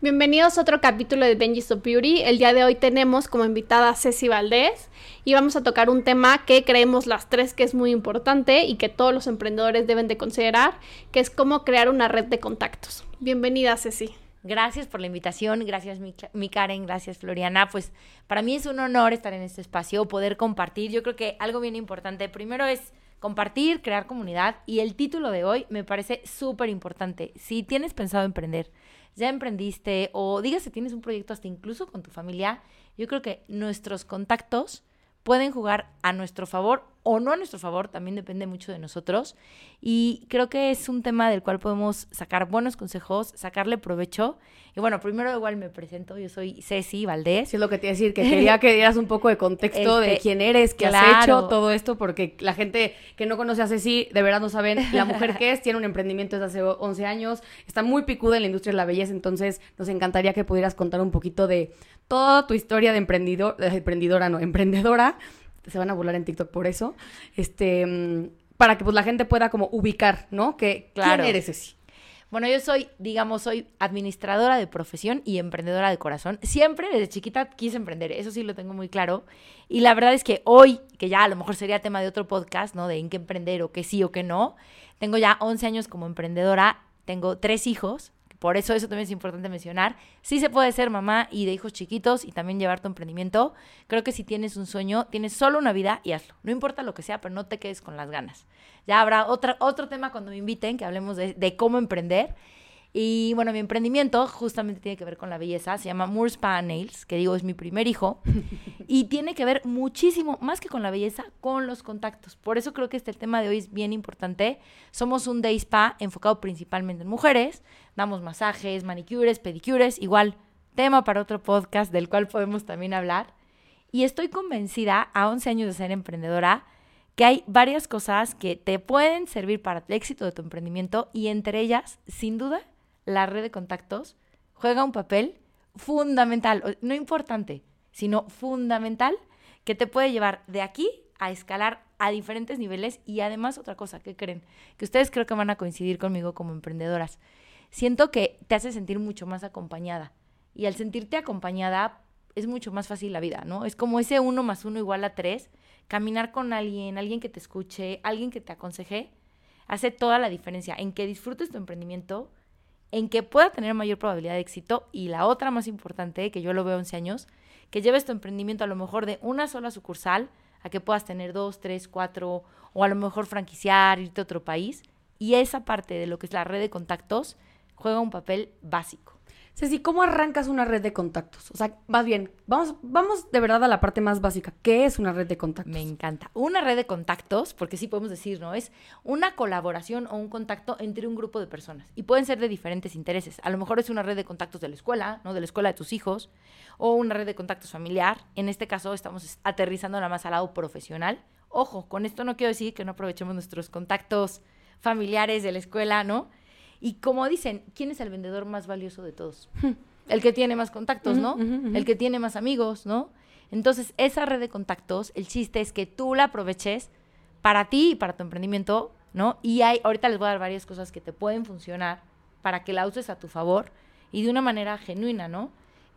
Bienvenidos a otro capítulo de Benji's of Beauty. El día de hoy tenemos como invitada a Ceci Valdés y vamos a tocar un tema que creemos las tres que es muy importante y que todos los emprendedores deben de considerar, que es cómo crear una red de contactos. Bienvenida, Ceci. Gracias por la invitación, gracias mi, mi, Karen, gracias Floriana. Pues para mí es un honor estar en este espacio, poder compartir. Yo creo que algo bien importante, primero es compartir, crear comunidad y el título de hoy me parece súper importante. Si tienes pensado emprender, ya emprendiste o digas si tienes un proyecto hasta incluso con tu familia, yo creo que nuestros contactos pueden jugar a nuestro favor o no a nuestro favor, también depende mucho de nosotros. Y creo que es un tema del cual podemos sacar buenos consejos, sacarle provecho. Y bueno, primero igual me presento, yo soy Ceci Valdés. Sí, es lo que te iba a decir, que quería que dieras un poco de contexto de este, quién eres, qué has hecho, todo esto, porque la gente que no conoce a Ceci, de verdad no saben la mujer que es, tiene un emprendimiento desde hace 11 años, está muy picuda en la industria de la belleza, entonces nos encantaría que pudieras contar un poquito de toda tu historia de emprendedor, de emprendedora, no, emprendedora, se van a burlar en TikTok por eso, este, para que pues la gente pueda como ubicar, ¿no? Que, claro. ¿Quién eres? Bueno, yo soy, digamos, soy administradora de profesión y emprendedora de corazón. Siempre desde chiquita quise emprender, eso sí lo tengo muy claro. Y la verdad es que hoy, que ya a lo mejor sería tema de otro podcast, ¿no? De en qué emprender o qué sí o qué no, tengo ya 11 años como emprendedora, tengo tres hijos, por eso eso también es importante mencionar. Sí se puede ser mamá y de hijos chiquitos y también llevar tu emprendimiento. Creo que si tienes un sueño, tienes solo una vida y hazlo. No importa lo que sea, pero no te quedes con las ganas. Ya habrá otra, otro tema cuando me inviten que hablemos de, de cómo emprender. Y bueno, mi emprendimiento justamente tiene que ver con la belleza. Se llama Moore Spa Nails, que digo es mi primer hijo. y tiene que ver muchísimo, más que con la belleza, con los contactos. Por eso creo que este tema de hoy es bien importante. Somos un day spa enfocado principalmente en mujeres. Damos masajes, manicures, pedicures. Igual, tema para otro podcast del cual podemos también hablar. Y estoy convencida, a 11 años de ser emprendedora, que hay varias cosas que te pueden servir para el éxito de tu emprendimiento y entre ellas, sin duda, la red de contactos juega un papel fundamental, no importante, sino fundamental, que te puede llevar de aquí a escalar a diferentes niveles y además otra cosa, ¿qué creen? Que ustedes creo que van a coincidir conmigo como emprendedoras. Siento que te hace sentir mucho más acompañada y al sentirte acompañada es mucho más fácil la vida, ¿no? Es como ese uno más uno igual a tres, caminar con alguien, alguien que te escuche, alguien que te aconseje, hace toda la diferencia en que disfrutes tu emprendimiento, en que pueda tener mayor probabilidad de éxito y la otra más importante, que yo lo veo 11 años, que lleves tu emprendimiento a lo mejor de una sola sucursal a que puedas tener dos, tres, cuatro o a lo mejor franquiciar, irte a otro país. Y esa parte de lo que es la red de contactos juega un papel básico. Ceci, ¿cómo arrancas una red de contactos? O sea, más bien, vamos, vamos de verdad a la parte más básica. ¿Qué es una red de contactos? Me encanta. Una red de contactos, porque sí podemos decir, ¿no? Es una colaboración o un contacto entre un grupo de personas. Y pueden ser de diferentes intereses. A lo mejor es una red de contactos de la escuela, ¿no? De la escuela de tus hijos, o una red de contactos familiar. En este caso estamos aterrizando nada más al lado profesional. Ojo, con esto no quiero decir que no aprovechemos nuestros contactos familiares de la escuela, ¿no? Y como dicen, ¿quién es el vendedor más valioso de todos? el que tiene más contactos, ¿no? El que tiene más amigos, ¿no? Entonces, esa red de contactos, el chiste es que tú la aproveches para ti y para tu emprendimiento, ¿no? Y hay, ahorita les voy a dar varias cosas que te pueden funcionar para que la uses a tu favor y de una manera genuina, ¿no?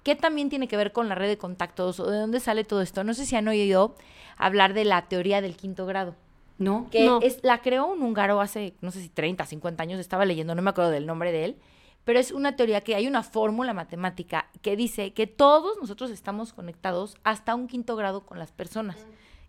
¿Qué también tiene que ver con la red de contactos o de dónde sale todo esto? No sé si han oído hablar de la teoría del quinto grado. ¿No? Que Es, la creó un húngaro hace, no sé si 30, 50 años, estaba leyendo, no me acuerdo del nombre de él, pero es una teoría que hay una fórmula matemática que dice que todos nosotros estamos conectados hasta un quinto grado con las personas.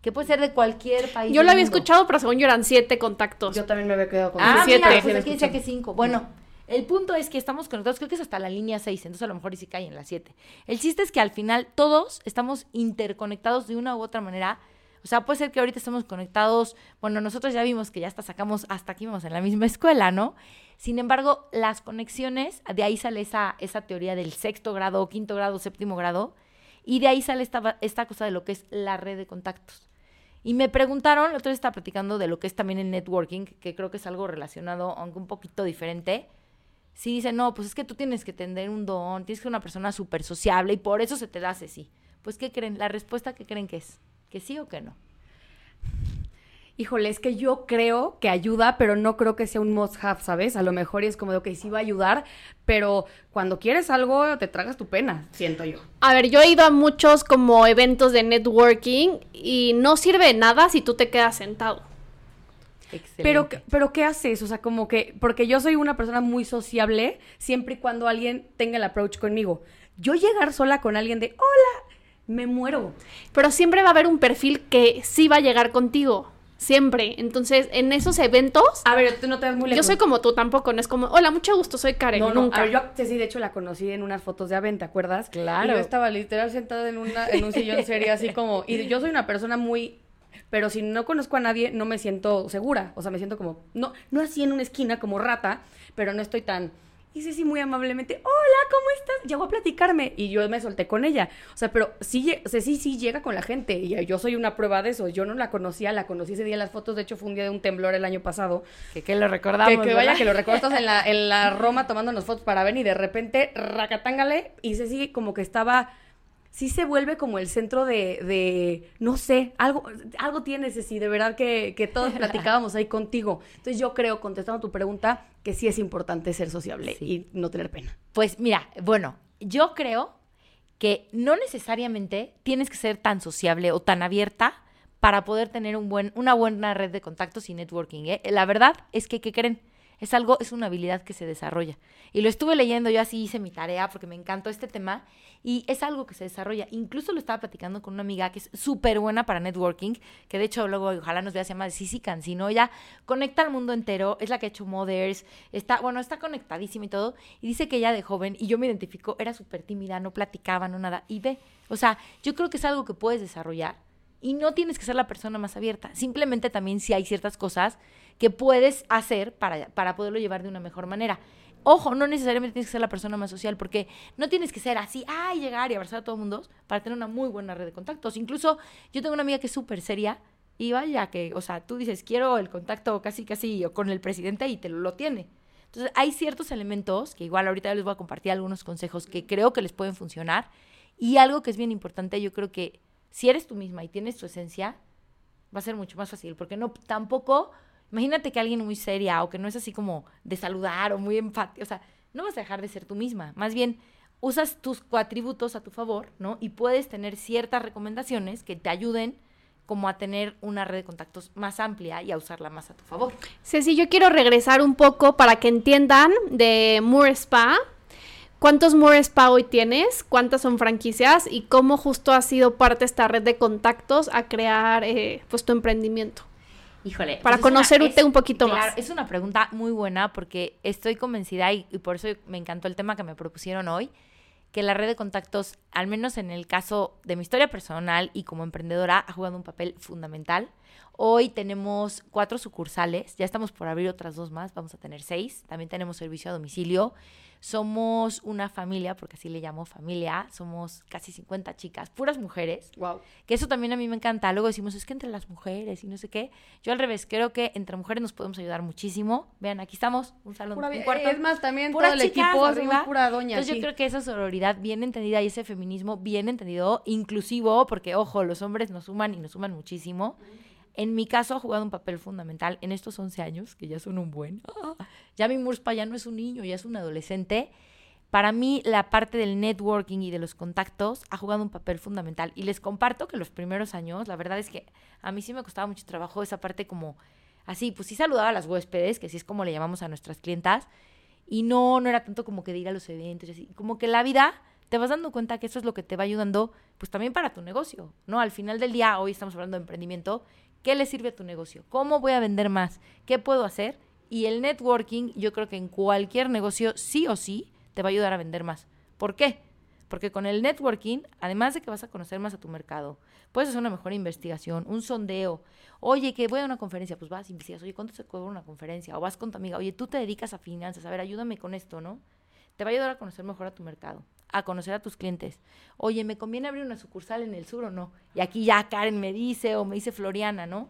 Que puede ser de cualquier país. Yo lo había escuchado, pero según yo eran siete contactos. Yo también me había quedado con ah, siete. Mira, pues aquí decía que cinco. Bueno, el punto es que estamos conectados, creo que es hasta la línea 6, entonces a lo mejor y si cae en la 7. El chiste es que al final todos estamos interconectados de una u otra manera O sea, puede ser que ahorita estemos conectados, bueno, nosotros ya vimos que ya hasta sacamos, hasta aquí vamos en la misma escuela, ¿no? Sin embargo, las conexiones, de ahí sale esa, esa teoría del sexto grado, quinto grado, séptimo grado, y de ahí sale esta, esta cosa de lo que es la red de contactos. Y me preguntaron, la otra vez estaba platicando de lo que es también el networking, que creo que es algo relacionado, aunque un poquito diferente. Si dicen, no, pues es que tú tienes que tener un don, tienes que ser una persona súper sociable y por eso se te da ese sí. Pues, ¿qué creen? La respuesta, ¿qué creen que es? ¿Que sí o que no? híjole, es que yo creo que ayuda, pero no creo que sea un must have, ¿sabes? A lo mejor es como de, ok, sí va a ayudar, pero cuando quieres algo te tragas tu pena, siento yo. A ver, yo he ido a muchos como eventos de networking y no sirve de nada si tú te quedas sentado. Excelente. Pero, pero ¿qué haces? O sea, como que, porque yo soy una persona muy sociable siempre y cuando alguien tenga el approach conmigo. Yo llegar sola con alguien de, hola, me muero. Pero siempre va a haber un perfil que sí va a llegar contigo. Siempre. Entonces, en esos eventos. A ver, tú no te das muy lejos. Yo soy como tú tampoco, no es como, hola, mucho gusto, soy Karen. No, nunca. A ver, yo sí, de hecho la conocí en unas fotos de Aven, ¿te acuerdas? Claro. Y yo estaba literal sentada en, una, en un sillón serio, así como. Y yo soy una persona muy. Pero si no conozco a nadie, no me siento segura. O sea, me siento como. No, no así en una esquina como rata, pero no estoy tan y sí, muy amablemente, hola, ¿cómo estás? Llegó a platicarme y yo me solté con ella. O sea, pero sí, sí, llega con la gente y yo soy una prueba de eso. Yo no la conocía, la conocí ese día en las fotos. De hecho, fue un día de un temblor el año pasado. Que, que lo recordamos. Que, vaya, que lo recuerdas en la, en la Roma tomándonos fotos para ver y de repente, racatángale, y sigue como que estaba sí se vuelve como el centro de, de no sé, algo, algo tienes, sí, de verdad que, que todos platicábamos ahí contigo. Entonces yo creo, contestando tu pregunta, que sí es importante ser sociable y no tener pena. Pues mira, bueno, yo creo que no necesariamente tienes que ser tan sociable o tan abierta para poder tener un buen, una buena red de contactos y networking. ¿eh? La verdad es que, ¿qué creen? Es algo, es una habilidad que se desarrolla. Y lo estuve leyendo, yo así hice mi tarea porque me encantó este tema y es algo que se desarrolla. Incluso lo estaba platicando con una amiga que es súper buena para networking, que de hecho luego ojalá nos vea, se llama Sisi Cancino. Ella conecta al mundo entero, es la que ha hecho Mothers, está, bueno, está conectadísima y todo. Y dice que ella de joven, y yo me identifico, era súper tímida, no platicaba, no nada. Y ve, o sea, yo creo que es algo que puedes desarrollar y no tienes que ser la persona más abierta. Simplemente también si hay ciertas cosas que puedes hacer para, para poderlo llevar de una mejor manera. Ojo, no necesariamente tienes que ser la persona más social, porque no tienes que ser así, ay, llegar y abrazar a todo el mundo para tener una muy buena red de contactos. Incluso yo tengo una amiga que es súper seria y vaya que, o sea, tú dices, quiero el contacto casi, casi con el presidente y te lo, tiene. Entonces, hay ciertos elementos que igual ahorita les voy a compartir algunos consejos que creo que les pueden funcionar. Y algo que es bien importante, yo creo que si eres tú misma y tienes tu esencia, va a ser mucho más fácil, porque no tampoco Imagínate que alguien muy seria o que no es así como de saludar o muy enfático, o sea, no vas a dejar de ser tú misma. Más bien, usas tus atributos a tu favor, ¿no? Y puedes tener ciertas recomendaciones que te ayuden como a tener una red de contactos más amplia y a usarla más a tu favor. Ceci, yo quiero regresar un poco para que entiendan de Moore Spa. ¿Cuántos Moore Spa hoy tienes? ¿Cuántas son franquicias? ¿Y cómo justo ha sido parte de esta red de contactos a crear eh, pues, tu emprendimiento? Híjole. Para pues conocerte un poquito más. Es una pregunta muy buena porque estoy convencida y, por eso me encantó el tema que me propusieron hoy, que la red de contactos, al menos en el caso de mi historia personal y como emprendedora, ha jugado un papel fundamental. Hoy tenemos cuatro sucursales, ya estamos por abrir otras dos más, vamos a tener seis. También tenemos servicio a domicilio somos una familia, porque así le llamo familia, somos casi 50 chicas, puras mujeres. Wow. Que eso también a mí me encanta. Luego decimos, es que entre las mujeres y no sé qué. Yo al revés, creo que entre mujeres nos podemos ayudar muchísimo. Vean, aquí estamos, un salón, pura, un cuarto. Es más, también todo el equipo arriba. pura doña. Entonces yo creo que esa sororidad bien entendida y ese feminismo bien entendido, inclusivo, porque ojo, los hombres nos suman y nos suman muchísimo. En mi caso ha jugado un papel fundamental en estos 11 años, que ya son un buen. ya mi Murspa ya no es un niño, ya es un adolescente. Para mí la parte del networking y de los contactos ha jugado un papel fundamental. Y les comparto que los primeros años, la verdad es que a mí sí me costaba mucho trabajo esa parte como así, pues sí saludaba a las huéspedes, que así es como le llamamos a nuestras clientas. Y no, no era tanto como que de ir a los eventos, así. Como que la vida te vas dando cuenta que eso es lo que te va ayudando, pues también para tu negocio, ¿no? Al final del día, hoy estamos hablando de emprendimiento, ¿Qué le sirve a tu negocio? ¿Cómo voy a vender más? ¿Qué puedo hacer? Y el networking, yo creo que en cualquier negocio, sí o sí, te va a ayudar a vender más. ¿Por qué? Porque con el networking, además de que vas a conocer más a tu mercado, puedes hacer una mejor investigación, un sondeo. Oye, que voy a una conferencia, pues vas, investigas, oye, ¿cuánto se cobra una conferencia? O vas con tu amiga, oye, tú te dedicas a finanzas, a ver, ayúdame con esto, ¿no? Te va a ayudar a conocer mejor a tu mercado, a conocer a tus clientes. Oye, ¿me conviene abrir una sucursal en el sur o no? Y aquí ya Karen me dice o me dice Floriana, ¿no?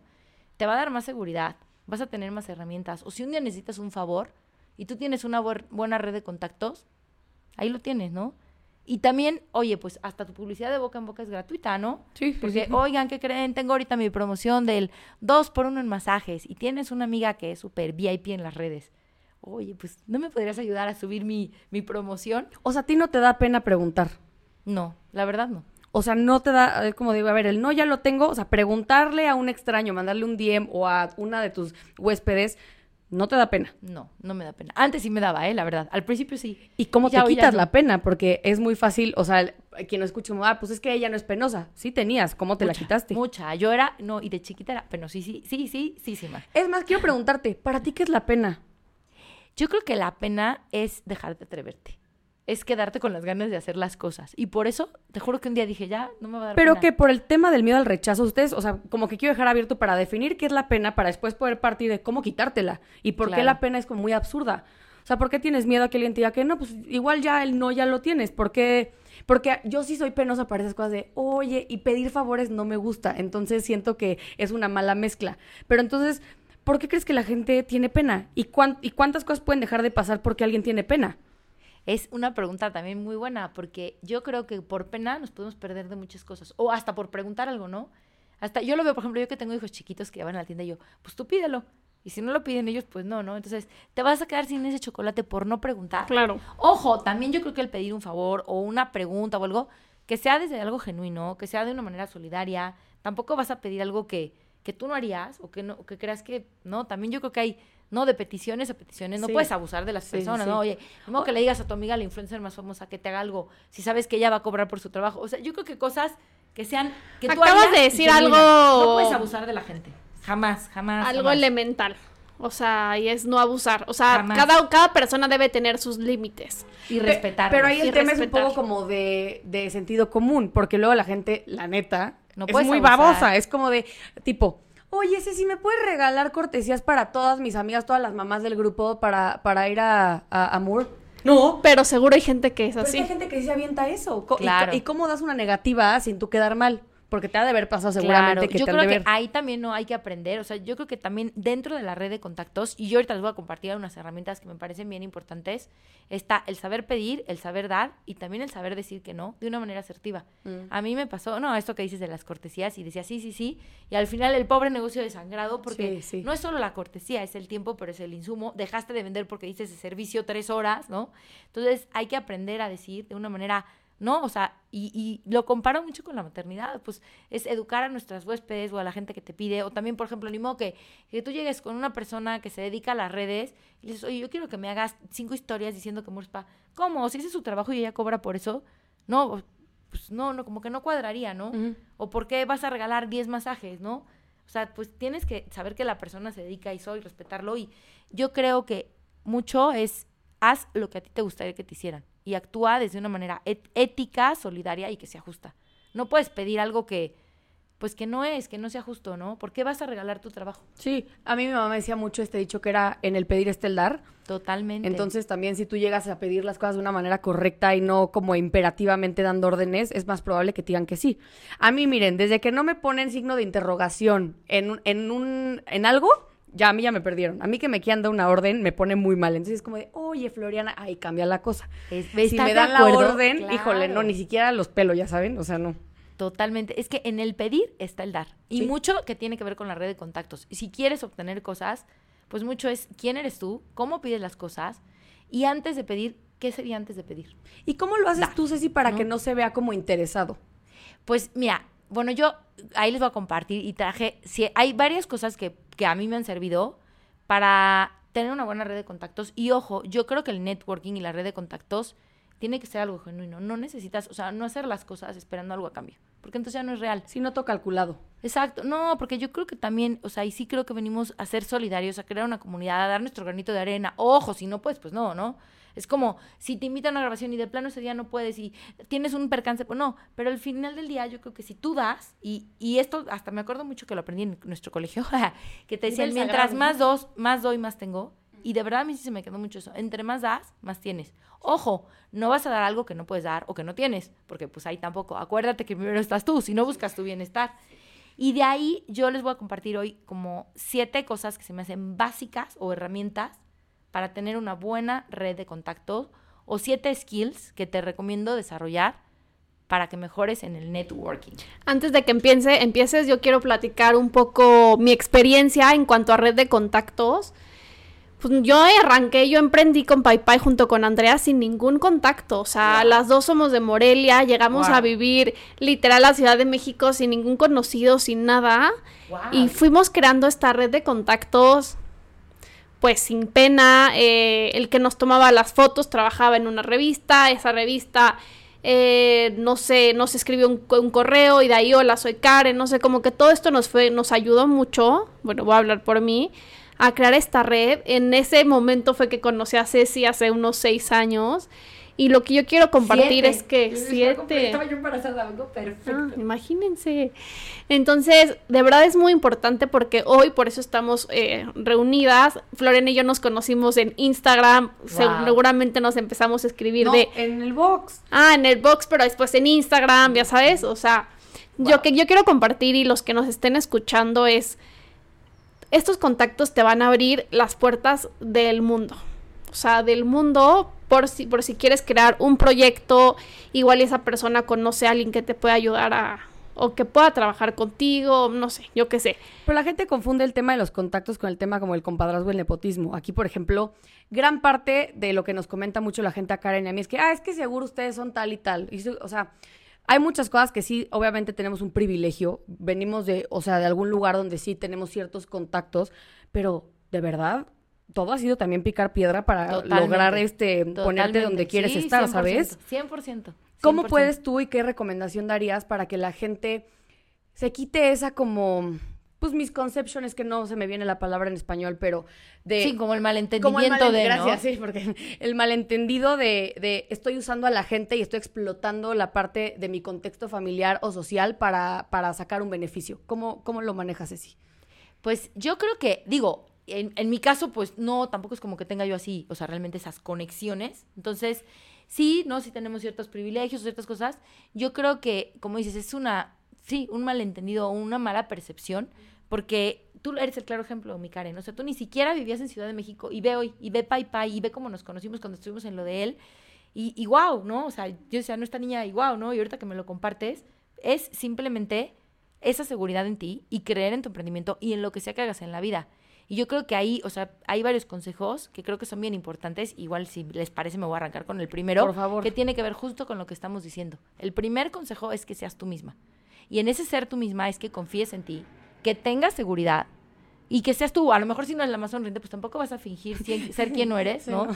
Te va a dar más seguridad, vas a tener más herramientas. O si un día necesitas un favor y tú tienes una buena red de contactos, ahí lo tienes, ¿no? Y también, oye, pues hasta tu publicidad de boca en boca es gratuita, ¿no? Sí, Porque, oigan, ¿qué creen? Tengo ahorita mi promoción del 2 por 1 en masajes y tienes una amiga que es súper VIP en las redes. Oye, pues, ¿no me podrías ayudar a subir mi, mi promoción? O sea, a ti no te da pena preguntar. No, la verdad no. O sea, no te da, como digo, a ver, el no ya lo tengo, o sea, preguntarle a un extraño, mandarle un DM o a una de tus huéspedes, ¿No te da pena? No, no me da pena. Antes sí me daba, ¿eh? La verdad. Al principio sí. ¿Y cómo te quitas la pena? Porque es muy fácil, o sea, quien no escucha, ah, pues es que ella no es penosa. Sí tenías, ¿cómo te la quitaste? Mucha. Yo era, no, y de chiquita era sí, sí, sí, sí, sí, sí, Es más, quiero preguntarte, ¿para ti qué es la pena? Yo creo que la pena es dejar de atreverte es quedarte con las ganas de hacer las cosas. Y por eso, te juro que un día dije, ya, no me va a dar Pero que por el tema del miedo al rechazo, ustedes, o sea, como que quiero dejar abierto para definir qué es la pena, para después poder partir de cómo quitártela. Y por qué la pena es como muy absurda. O sea, ¿por qué tienes miedo a que alguien te diga que no? Pues igual ya el no ya lo tienes. ¿Por qué? Porque yo sí soy penosa para esas cosas de, oye, y pedir favores no me gusta. Entonces siento que es una mala mezcla. Pero entonces, ¿por qué crees que la gente tiene pena? ¿Y, ¿Y cuántas cosas pueden dejar de pasar porque alguien tiene pena? Es una pregunta también muy buena, porque yo creo que por pena nos podemos perder de muchas cosas, o hasta por preguntar algo, ¿no? Hasta yo lo veo, por ejemplo, yo que tengo hijos chiquitos que van a la tienda y yo, pues tú pídelo. Y si no lo piden ellos, pues no, ¿no? Entonces, te vas a quedar sin ese chocolate por no preguntar. Claro. Ojo, también yo creo que el pedir un favor o una pregunta o algo, que sea desde algo genuino, que sea de una manera solidaria, tampoco vas a pedir algo que, que tú no harías o que, no, o que creas que, no, también yo creo que hay no, de peticiones a peticiones, no puedes abusar de las personas, ¿no? Oye, como que le digas a tu amiga, la influencer más famosa, que te haga algo, si sabes que ella va a cobrar por su trabajo. O sea, yo creo que cosas que sean, que tú Acabas de decir algo... No puedes abusar de la gente, jamás, jamás. Algo elemental. O sea, y es no abusar. O sea, cada, cada persona debe tener sus límites. Y respetar. Pero ahí el tema es un poco como de, de, sentido común, porque luego la gente, la neta, no es muy babosa. Es como de, tipo, Oye, si ¿me puedes regalar cortesías para todas mis amigas, todas las mamás del grupo para, para ir a, a, No. Pero seguro hay gente que es así. hay gente que sí se avienta eso. Claro. ¿Y, cómo das una negativa sin tú quedar mal? Porque te ha de haber pasado seguramente que yo te creo que ahí también no hay que aprender. O sea, yo creo que también dentro de la red de contactos, y yo ahorita les voy a compartir unas herramientas que me parecen bien importantes, está el saber pedir, el saber dar y también el saber decir que no de una manera asertiva. Mm. A mí me pasó, no, esto que dices de las cortesías y decía sí, sí, sí, y al final el pobre negocio desangrado porque no es solo la cortesía, es el tiempo, pero es el insumo. Dejaste de vender porque dices ese servicio tres horas, ¿no? Entonces hay que aprender a decir de una manera ¿no? O sea, y, y, lo comparo mucho con la maternidad, pues es educar a nuestras huéspedes o a la gente que te pide, o también, por ejemplo, ni modo que, que tú llegues con una persona que se dedica a las redes y le dices, oye, yo quiero que me hagas cinco historias diciendo que mueres pa. ¿Cómo? Si ese es su trabajo y ella cobra por eso, no, pues no, no, como que no cuadraría, ¿no? O por qué vas a regalar diez masajes, ¿no? O sea, pues tienes que saber que la persona se dedica a eso y respetarlo, y yo creo que mucho es haz lo que a ti te gustaría que te hicieran y actúa desde una manera ética, solidaria y que sea justa. No puedes pedir algo que, pues que no es, que no sea justo, ¿no? ¿Por qué vas a regalar tu trabajo? Sí, a mí mi mamá me decía mucho este dicho que era en el pedir está el dar. Totalmente. Entonces también si tú llegas a pedir las cosas de una manera correcta y no como imperativamente dando órdenes, es más probable que te digan que sí. A mí, miren, desde que no me ponen signo de interrogación en, en, un, en algo, ya a mí ya me perdieron. A mí que me quieran dar una orden me pone muy mal. Entonces es como de, oye, Floriana, ahí cambia la cosa. si me dan la orden, híjole, no, ni siquiera los pelos, ya saben, o sea, no. Totalmente. Es que en el pedir está el dar. Y mucho que tiene que ver con la red de contactos. Y si quieres obtener cosas, pues mucho es quién eres tú, cómo pides las cosas. Y antes de pedir, ¿qué sería antes de pedir? ¿Y cómo lo haces tú, Ceci, para que no se vea como interesado? Pues mira, bueno, yo ahí les voy a compartir y traje, si hay varias cosas que, que a mí me han servido para tener una buena red de contactos. Y ojo, yo creo que el networking y la red de contactos tiene que ser algo genuino. No necesitas, o sea, no hacer las cosas esperando algo a cambio. Porque entonces ya no es real. Si no todo calculado. Exacto. No, porque yo creo que también, o sea, y sí creo que venimos a ser solidarios, a crear una comunidad, a dar nuestro granito de arena. Ojo, si no, pues, pues no, ¿no? Es como si te invitan a una grabación y de plano ese día no puedes y tienes un percance, pues no. Pero al final del día yo creo que si tú das, y, y esto hasta me acuerdo mucho que lo aprendí en nuestro colegio, que te decían, mientras más dos, más doy, más tengo. Y de verdad a mí sí se me quedó mucho eso. Entre más das, más tienes. Ojo, no vas a dar algo que no puedes dar o que no tienes, porque pues ahí tampoco. Acuérdate que primero estás tú, si no buscas tu bienestar. Y de ahí yo les voy a compartir hoy como siete cosas que se me hacen básicas o herramientas para tener una buena red de contactos o siete skills que te recomiendo desarrollar para que mejores en el networking. Antes de que empiece, empieces, yo quiero platicar un poco mi experiencia en cuanto a red de contactos pues yo arranqué, yo emprendí con Pai junto con Andrea sin ningún contacto. O sea, las dos somos de Morelia, llegamos a vivir literal a la Ciudad de México sin ningún conocido, sin nada. Y fuimos creando esta red de contactos, pues sin pena. Eh, el que nos tomaba las fotos trabajaba en una revista, esa revista. Eh, no sé, nos escribió un, un, correo y de ahí, hola, soy Karen, no sé, como que todo esto nos fue, nos ayudó mucho, bueno, voy a hablar por mí, a crear esta red. En ese momento fue que conocí a Ceci hace unos seis años. Y lo que yo quiero compartir es que siete. Estaba yo embarazada, algo perfecto. Ah, imagínense. Entonces, de verdad es muy importante porque hoy por eso estamos eh, reunidas. Florena y yo nos conocimos en Instagram. Seguramente nos empezamos a escribir de. En el box. Ah, en el box, pero después en Instagram, ya sabes. O sea, yo que yo quiero compartir y los que nos estén escuchando es estos contactos te van a abrir las puertas del mundo. O sea, del mundo por si, por si quieres crear un proyecto, igual esa persona conoce a alguien que te pueda ayudar a, o que pueda trabajar contigo, no sé, yo qué sé. Pero la gente confunde el tema de los contactos con el tema como el compadrazgo y el nepotismo. Aquí, por ejemplo, gran parte de lo que nos comenta mucho la gente a Karen y a mí es que, ah, es que seguro ustedes son tal y tal. Y, o sea, hay muchas cosas que sí, obviamente tenemos un privilegio, venimos de, o sea, de algún lugar donde sí tenemos ciertos contactos, pero de verdad, todo ha sido también picar piedra para lograr este ponerte donde quieres estar, ¿sabes? 100%, 100%. ¿Cómo puedes tú y qué recomendación darías para que la gente se quite esa como pues misconception es que no se me viene la palabra en español, pero de... Sí, como el malentendimiento de... Gracias, sí, porque el malentendido de, de, estoy usando a la gente y estoy explotando la parte de mi contexto familiar o social para, para sacar un beneficio. ¿Cómo, ¿Cómo lo manejas, Ceci? Pues yo creo que, digo, en, en mi caso, pues no, tampoco es como que tenga yo así, o sea, realmente esas conexiones. Entonces, sí, ¿no? Sí tenemos ciertos privilegios, ciertas cosas. Yo creo que, como dices, es una, sí, un malentendido o una mala percepción porque tú eres el claro ejemplo, mi Karen. O sea, tú ni siquiera vivías en Ciudad de México y ve hoy, y ve Pai Pai, y ve cómo nos conocimos cuando estuvimos en lo de él. Y, y wow, ¿no? O sea, yo decía, no, esta niña, y wow, ¿no? Y ahorita que me lo compartes, es simplemente esa seguridad en ti y creer en tu emprendimiento y en lo que sea que hagas en la vida. Y yo creo que ahí, o sea, hay varios consejos que creo que son bien importantes. Igual, si les parece, me voy a arrancar con el primero. Por favor. Que tiene que ver justo con lo que estamos diciendo. El primer consejo es que seas tú misma. Y en ese ser tú misma es que confíes en ti, que tengas seguridad y que seas tú. A lo mejor si no es la más sonriente, pues tampoco vas a fingir ser quien no eres, ¿no?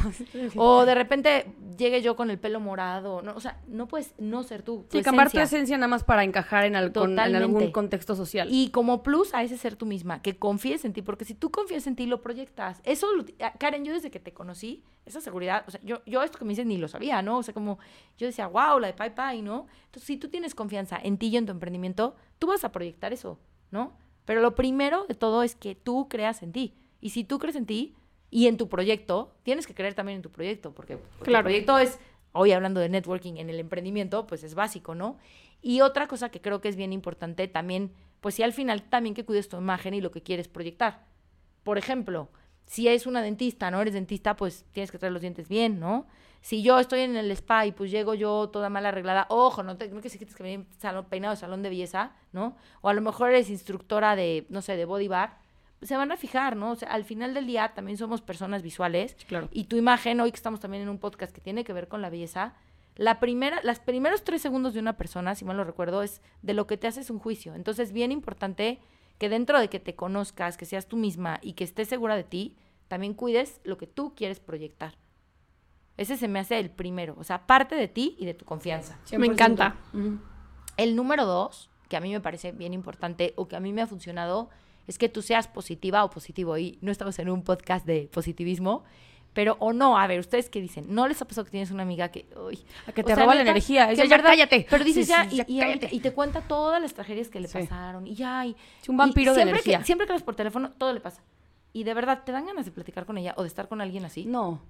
o de repente llegue yo con el pelo morado, ¿no? O sea, no puedes no ser tú. sí, cambiar tu esencia nada más para encajar en, en, algún contexto social. Y como plus a ese ser tú misma, que confíes en ti, porque si tú confías en ti, lo proyectas. Eso, ah, Karen, yo desde que te conocí, esa seguridad, o sea, yo, yo esto que me dices ni lo sabía, ¿no? O sea, como yo decía, wow, la de Pai Pai, ¿no? Entonces, si tú tienes confianza en ti y en tu emprendimiento, tú vas a proyectar eso, ¿no? Pero lo primero de todo es que tú creas en ti. Y si tú crees en ti y en tu proyecto, tienes que creer también en tu proyecto, porque, el proyecto es, hoy hablando de networking en el emprendimiento, pues es básico, ¿no? Y otra cosa que creo que es bien importante también, pues si al final también que cuides tu imagen y lo que quieres proyectar. Por ejemplo, si es una dentista, no eres dentista, pues tienes que traer los dientes bien, ¿no? Si yo estoy en el spa y pues llego yo toda mal arreglada, ojo, no, te, no que si que me salón peinado, salón de belleza, ¿no? O a lo mejor eres instructora de, no sé, de body bar, pues, se van a fijar, ¿no? O sea, al final del día también somos personas visuales. Claro. Y tu imagen, hoy que estamos también en un podcast que tiene que ver con la belleza, la primera, las primeros tres segundos de una persona, si mal lo recuerdo, es de lo que te haces un juicio. Entonces, bien importante que dentro de que te conozcas, que seas tú misma y que estés segura de ti, también cuides lo que tú quieres proyectar. Ese se me hace el primero, o sea, parte de ti y de tu confianza. Me encanta. El número dos, que a mí me parece bien importante o que a mí me ha funcionado, es que tú seas positiva o positivo. Y no estamos en un podcast de positivismo, Pero, o no, a ver, ¿ustedes qué dicen? ¿No les ha pasado que tienes una amiga que, uy, que te roba la energía? Que ya, cállate. Pero dices ya, y, te cuenta todas las tragedias que le pasaron. Y ya, y, un vampiro de energía. siempre que hablas por teléfono, todo le pasa. Y de verdad, ¿te dan ganas de platicar con ella o de estar con alguien así? No.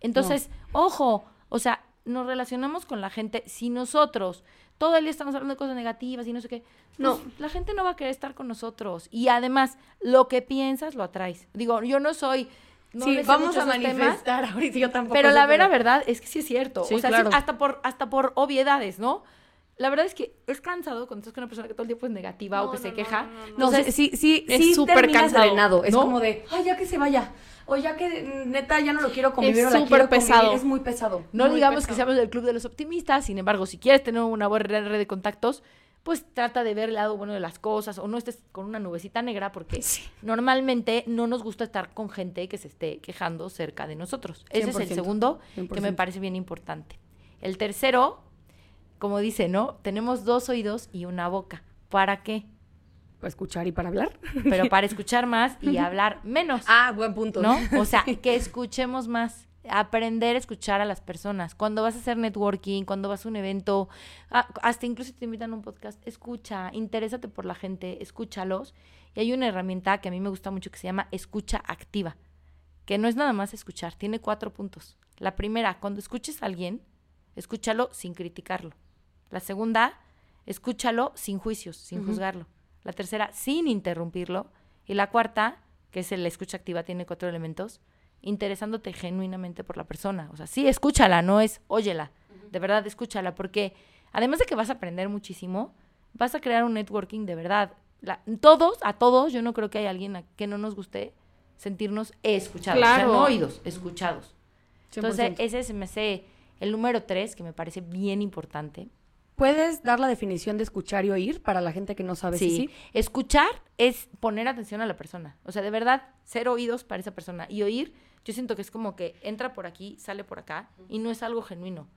Entonces, ojo, o sea, nos relacionamos con la gente. Si nosotros todo el día estamos hablando de cosas negativas y no sé qué, pues no, la gente no va a querer estar con nosotros. Y además, lo que piensas lo atraes. Digo, yo no soy sí, vamos a manifestar ahorita yo tampoco. Pero la vera verdad es que sí es cierto. o sea, hasta por hasta por obviedades, ¿no? La verdad es que es cansado cuando estás con una persona que todo el tiempo es negativa o que se queja. No, sí, sí, sí, es súper cansado. Es como de, ay, ya que se vaya. O ya que neta ya no lo quiero convivir es súper pesado. Es muy pesado. No digamos que seamos del club de los optimistas, sin embargo, si quieres tener una buena red de contactos, pues trata de ver el lado bueno de las cosas o no estés con una nubecita negra porque normalmente no nos gusta estar con gente que se esté quejando cerca de nosotros. Ese es el segundo que me parece bien importante. El tercero, como dice, ¿no? Tenemos dos oídos y una boca. ¿Para qué? Para escuchar y para hablar. Pero para escuchar más y hablar menos. Ah, buen punto. ¿No? O sea, que escuchemos más aprender a escuchar a las personas. Cuando vas a hacer networking, cuando vas a un evento, ah, hasta incluso te invitan a un podcast, escucha, interésate por la gente, escúchalos. Y hay una herramienta que a mí me gusta mucho que se llama escucha activa, que no es nada más escuchar, tiene cuatro puntos. La primera, cuando escuches a alguien, escúchalo sin criticarlo. La segunda, escúchalo sin juicios, sin juzgarlo. La tercera, sin interrumpirlo. Y la cuarta, que es la escucha activa, tiene cuatro elementos, interesándote genuinamente por la persona. O sea, sí, escúchala, no es óyela. De verdad, escúchala, porque además de que vas a aprender muchísimo, vas a crear un networking de verdad. todos, a todos, yo no creo que haya alguien a que no nos guste sentirnos escuchados. Claro. no oídos, escuchados. Entonces, ese es me sé, el número tres, que me parece bien importante. ¿Puedes dar la definición de escuchar y oír para la gente que no sabe sí. sí? Escuchar es poner atención a la persona. O sea, de verdad, ser oídos para esa persona. Y oír yo siento que es como que entra por aquí, sale por acá y no es algo genuino.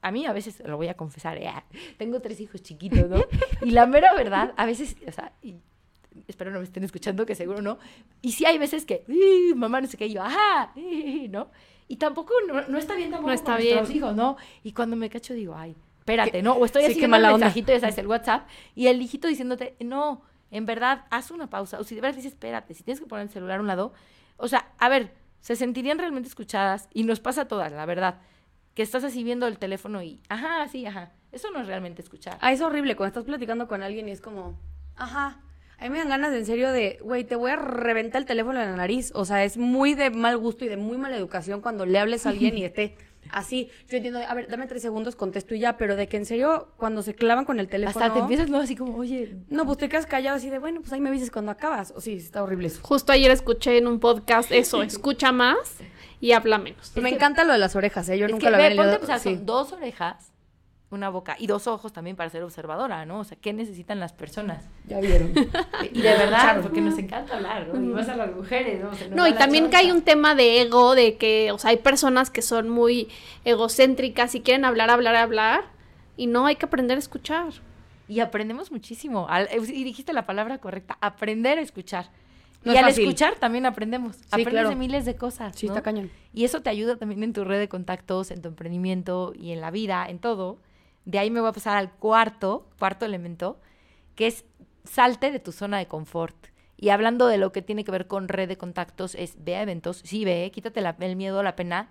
A mí a veces, lo voy a confesar, eh, tengo tres hijos chiquitos, ¿no? Y la mera verdad, a veces, o sea, espero no me estén escuchando, que seguro no. Y sí hay veces que, mamá, no sé qué, y yo, ajá, ¿no? Y tampoco, no, está bien tampoco no está con bien. hijos, ¿no? Y cuando me cacho digo, ay, espérate, ¿no? O estoy así haciendo el mensajito, ya sabes, el WhatsApp, y el hijito diciéndote, no, en verdad, haz una pausa. O si de verdad dices, espérate, si tienes que poner el celular a un lado, o sea, a ver, se sentirían realmente escuchadas y nos pasa a todas, la verdad. Que estás así viendo el teléfono y, ajá, sí, ajá. Eso no es realmente escuchar. Ah, es horrible cuando estás platicando con alguien y es como, ajá. A mí me dan ganas de en serio de, güey, te voy a reventar el teléfono en la nariz. O sea, es muy de mal gusto y de muy mala educación cuando le hables a alguien y esté así. Yo entiendo, a ver, dame tres segundos, contesto y ya, pero de que en serio, cuando se clavan con el teléfono. Hasta te empiezas, no, así como, oye. No, pues te quedas callado así de, bueno, pues ahí me dices cuando acabas. O sí, está horrible eso. Justo ayer escuché en un podcast eso, escucha más y habla menos. me encanta lo de las orejas, ¿eh? Yo nunca lo había ponte pensar, son dos orejas una boca y dos ojos también para ser observadora, ¿no? O sea, ¿qué necesitan las personas? Ya vieron. y de verdad, porque nos encanta hablar, ¿no? Y más a las mujeres, ¿no? no, y también que hay un tema de ego, de que, o sea, hay personas que son muy egocéntricas y quieren hablar, hablar, hablar, y no, hay que aprender a escuchar. Y aprendemos muchísimo. y dijiste la palabra correcta, aprender a escuchar. y al escuchar también aprendemos. Aprendes de miles de cosas. Sí, está cañón. Y eso te ayuda también en tu red de contactos, en tu emprendimiento y en la vida, en todo. De ahí me voy a pasar al cuarto, cuarto elemento, que es salte de tu zona de confort. Y hablando de lo que tiene que ver con red de contactos, es ve a eventos, sí ve, quítate el miedo, la pena,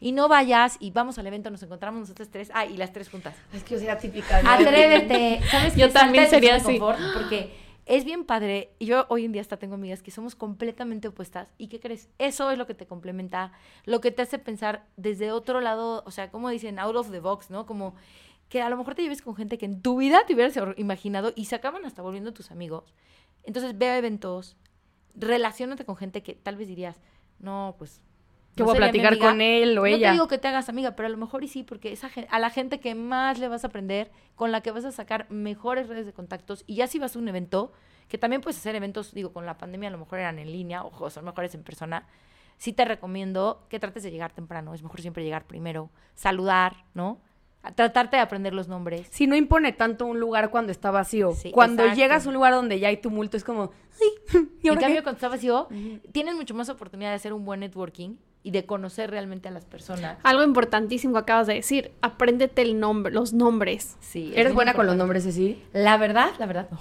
y no vayas y vamos al evento, nos encontramos nosotros tres, ah, y las tres juntas. Es que yo sería típica. Atrévete, ¿sabes? Yo también sería así. porque es bien padre, y yo hoy en día hasta tengo amigas que somos completamente opuestas, ¿y qué crees? Eso es lo que te complementa, lo que te hace pensar desde otro lado, o sea, como dicen, out of the box, ¿no? Como que a lo mejor te lleves con gente que en tu vida te hubieras imaginado y se acaban hasta volviendo tus amigos. Entonces ve a eventos, relacionate con gente que tal vez dirías, no, pues... Que voy a platicar con él o ella. No te digo que te hagas amiga, pero a lo mejor y sí, porque esa, a la gente que más le vas a aprender, con la que vas a sacar mejores redes de contactos, y ya si vas a un evento, que también puedes hacer eventos, digo, con la pandemia a lo mejor eran en línea, o son mejores en persona, sí te recomiendo que trates de llegar temprano, es mejor siempre llegar primero, saludar, ¿no? Tratarte de aprender los nombres. Si no impone tanto un lugar cuando está vacío. cuando llegas a un lugar donde ya hay tumulto, es como, en cambio, cuando está vacío, tienes mucho más oportunidad de hacer un buen networking y de conocer realmente a las personas. Algo importantísimo que acabas de decir, apréndete el nombre, los nombres. Sí. ¿Eres buena con los nombres, sí? La verdad, la verdad no.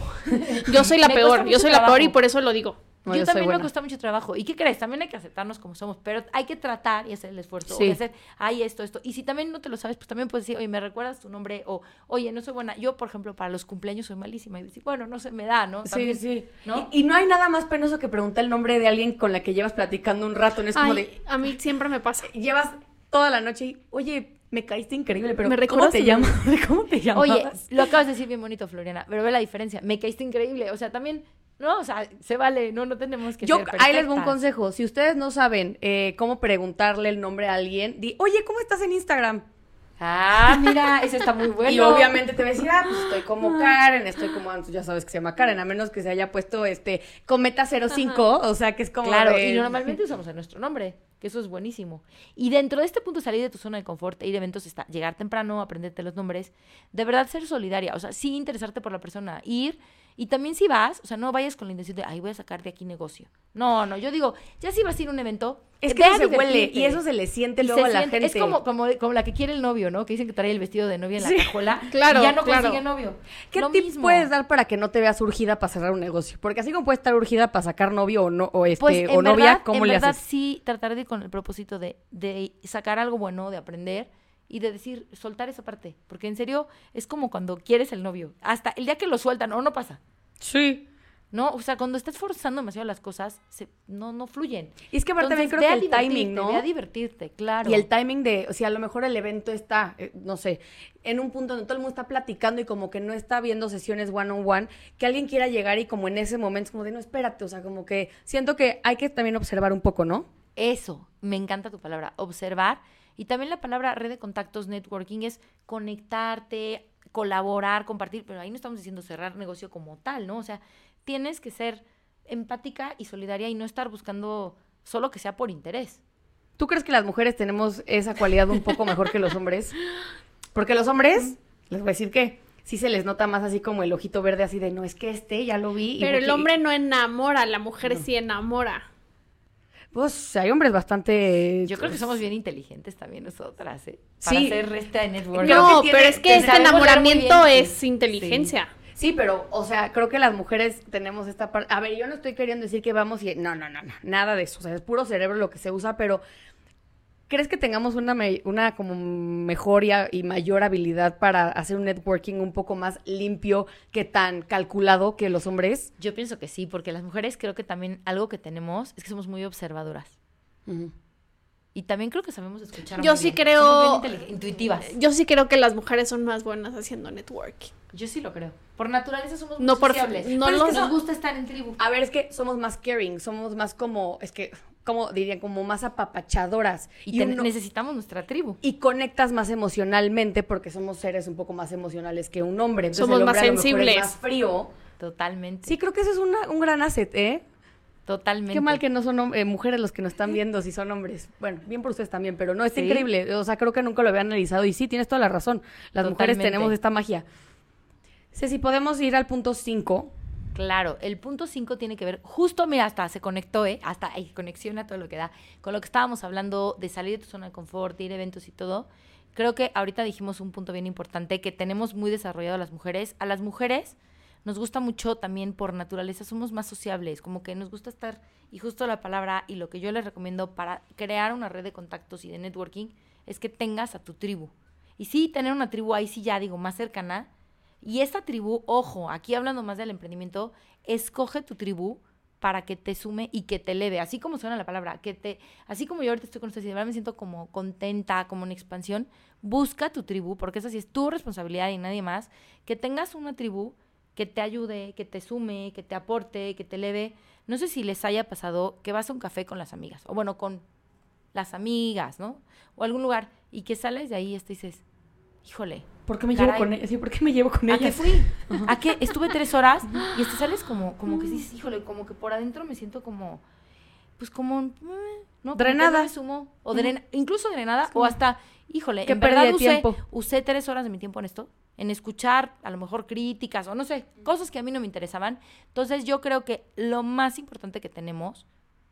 Yo soy la peor, yo soy la peor y por eso lo digo yo, también me cuesta mucho trabajo. ¿Y qué crees? También hay que aceptarnos como somos, pero hay que tratar y hacer el esfuerzo. Sí. O hacer, ay, esto, esto. Y si también no te lo sabes, pues también puedes decir, oye, ¿me recuerdas tu nombre? O, oye, no soy buena. Yo, por ejemplo, para los cumpleaños soy malísima. Y decir, bueno, no se me da, ¿no? sí, sí. ¿no? Y, no hay nada más penoso que preguntar el nombre de alguien con la que llevas platicando un rato. Es como de. A mí siempre me pasa. Llevas toda la noche y, oye, me caíste increíble, pero ¿Me ¿cómo te llamas? ¿Cómo te llamas? Oye, lo acabas de decir bien bonito, Floriana, pero ve la diferencia. Me caíste increíble. O sea, también no, o sea, se vale, no, no tenemos que Yo, ahí les doy un consejo. Si ustedes no saben eh, cómo preguntarle el nombre a alguien, di, oye, ¿cómo estás en Instagram? Ah, mira, eso está muy bueno. Y obviamente te va a decir, ah, pues estoy como Karen, estoy como, ya sabes que se llama Karen, a menos que se haya puesto este Cometa 05, o sea que es como. Claro, y normalmente usamos nuestro nombre, que eso es buenísimo. Y dentro de este punto, salir de tu zona de confort, ir a eventos, está, llegar temprano, aprenderte los nombres, de verdad ser solidaria, o sea, sí interesarte por la persona, ir y también si vas, o sea, no vayas con la intención de, ay, voy a sacar de aquí negocio. No, no, yo digo, ya si vas a ir a un evento, es que eso se huele y eso se le siente luego a la gente. Es como, como, como, la que quiere el novio, ¿no? Que dicen que trae el vestido de novia en la cajuela claro, y ya no consigue novio. ¿Qué tip puedes dar para que no te veas urgida para cerrar un negocio? Porque así como puedes estar urgida para sacar novio o no o este pues, o novia, ¿cómo le verdad, sí tratar de ir con el propósito de, de sacar algo bueno, de aprender y de decir, soltar esa parte, porque en serio es como cuando quieres el novio, hasta el día que lo sueltan o no pasa. Sí. ¿no? O sea, cuando estás forzando demasiado las cosas, se, no, no fluyen. Y es que aparte también creo que el timing, ¿no? Ve a divertirte, claro. Y el timing de, o sea, a lo mejor el evento está, eh, no sé, en un punto donde todo el mundo está platicando y como que no está viendo sesiones one on one, que alguien quiera llegar y como en ese momento es como de, no, espérate, o sea, como que siento que hay que también observar un poco, ¿no? Eso, me encanta tu palabra, observar. Y también la palabra red de contactos, networking, es conectarte, colaborar, compartir, pero ahí no estamos diciendo cerrar negocio como tal, ¿no? O sea, tienes que ser empática y solidaria y no estar buscando solo que sea por interés. ¿Tú crees que las mujeres tenemos esa cualidad un poco mejor que los hombres? Porque los hombres, les voy a decir que sí se les nota más así como el ojito verde así de, no, es que este ya lo vi. Pero el hombre no enamora, la mujer sí enamora. Pues hay hombres bastante. Yo creo que pues, somos bien inteligentes también nosotras, ¿eh? Para sí. hacer este network. No, pero es que este enamoramiento es inteligencia. Sí. pero, o sea, creo que las mujeres tenemos esta parte. A ver, yo no estoy queriendo decir que vamos y. No, no, no, no. Nada de eso. O sea, es puro cerebro lo que se usa, pero ¿Crees que tengamos una, una como mejor y, mayor habilidad para hacer un networking un poco más limpio que tan calculado que los hombres? Yo pienso que sí, porque las mujeres creo que también algo que tenemos es que somos muy observadoras. Y también creo que sabemos escuchar. Yo sí creo. intuitivas. Yo sí creo que las mujeres son más buenas haciendo networking. Yo sí lo creo. Por naturaleza somos muy no sociables. no Pero es que nos gusta estar en tribu. A ver, es que somos más caring, somos más como. Es que como dirían, como más apapachadoras. Y, necesitamos nuestra tribu. Y conectas más emocionalmente porque somos seres un poco más emocionales que un hombre. somos más sensibles. más frío. Totalmente. Sí, creo que eso es un gran asset, ¿eh? Totalmente. Qué mal que no son eh, mujeres los que nos están viendo si son hombres. Bueno, bien por ustedes también, pero no, es increíble. O sea, creo que nunca lo había analizado. Y sí, tienes toda la razón. Las mujeres tenemos esta magia. si podemos ir al punto 5 Claro, el punto 5 tiene que ver, justo, mira, hasta se conectó, ¿eh? Hasta hay conexión a todo lo que da, con lo que estábamos hablando de salir de tu zona de confort, ir a eventos y todo. Creo que ahorita dijimos un punto bien importante que tenemos muy desarrollado a las mujeres. A las mujeres nos gusta mucho también por naturaleza, somos más sociables, como que nos gusta estar, y justo la palabra y lo que yo les recomiendo para crear una red de contactos y de networking es que tengas a tu tribu. Y sí, tener una tribu ahí sí ya digo, más cercana, y esta tribu, ojo, aquí hablando más del emprendimiento, escoge tu tribu para que te sume y que te eleve, así como suena la palabra, que te, así como yo ahorita estoy con ustedes y de verdad me siento como contenta, como en expansión, busca tu tribu, porque esa sí es tu responsabilidad y nadie más, que tengas una tribu que te ayude, que te sume, que te aporte, que te eleve. No sé si les haya pasado que vas a un café con las amigas, o bueno, con las amigas, ¿no? O algún lugar, y que sales de ahí y dices, híjole, ¿Por qué me llevo con ella? Sí, ¿por qué me llevo con ella? ¿A qué fui? ¿A qué? Estuve tres horas y este sales como, como que dices, híjole, como que por adentro me siento como, pues como, mm, ¿no? Drenada. sumo, o incluso drenada, o hasta, híjole, en verdad usé, usé tres horas de mi tiempo en esto, en escuchar a lo mejor críticas o no sé, cosas que a mí no me interesaban. Entonces yo creo que lo más importante que tenemos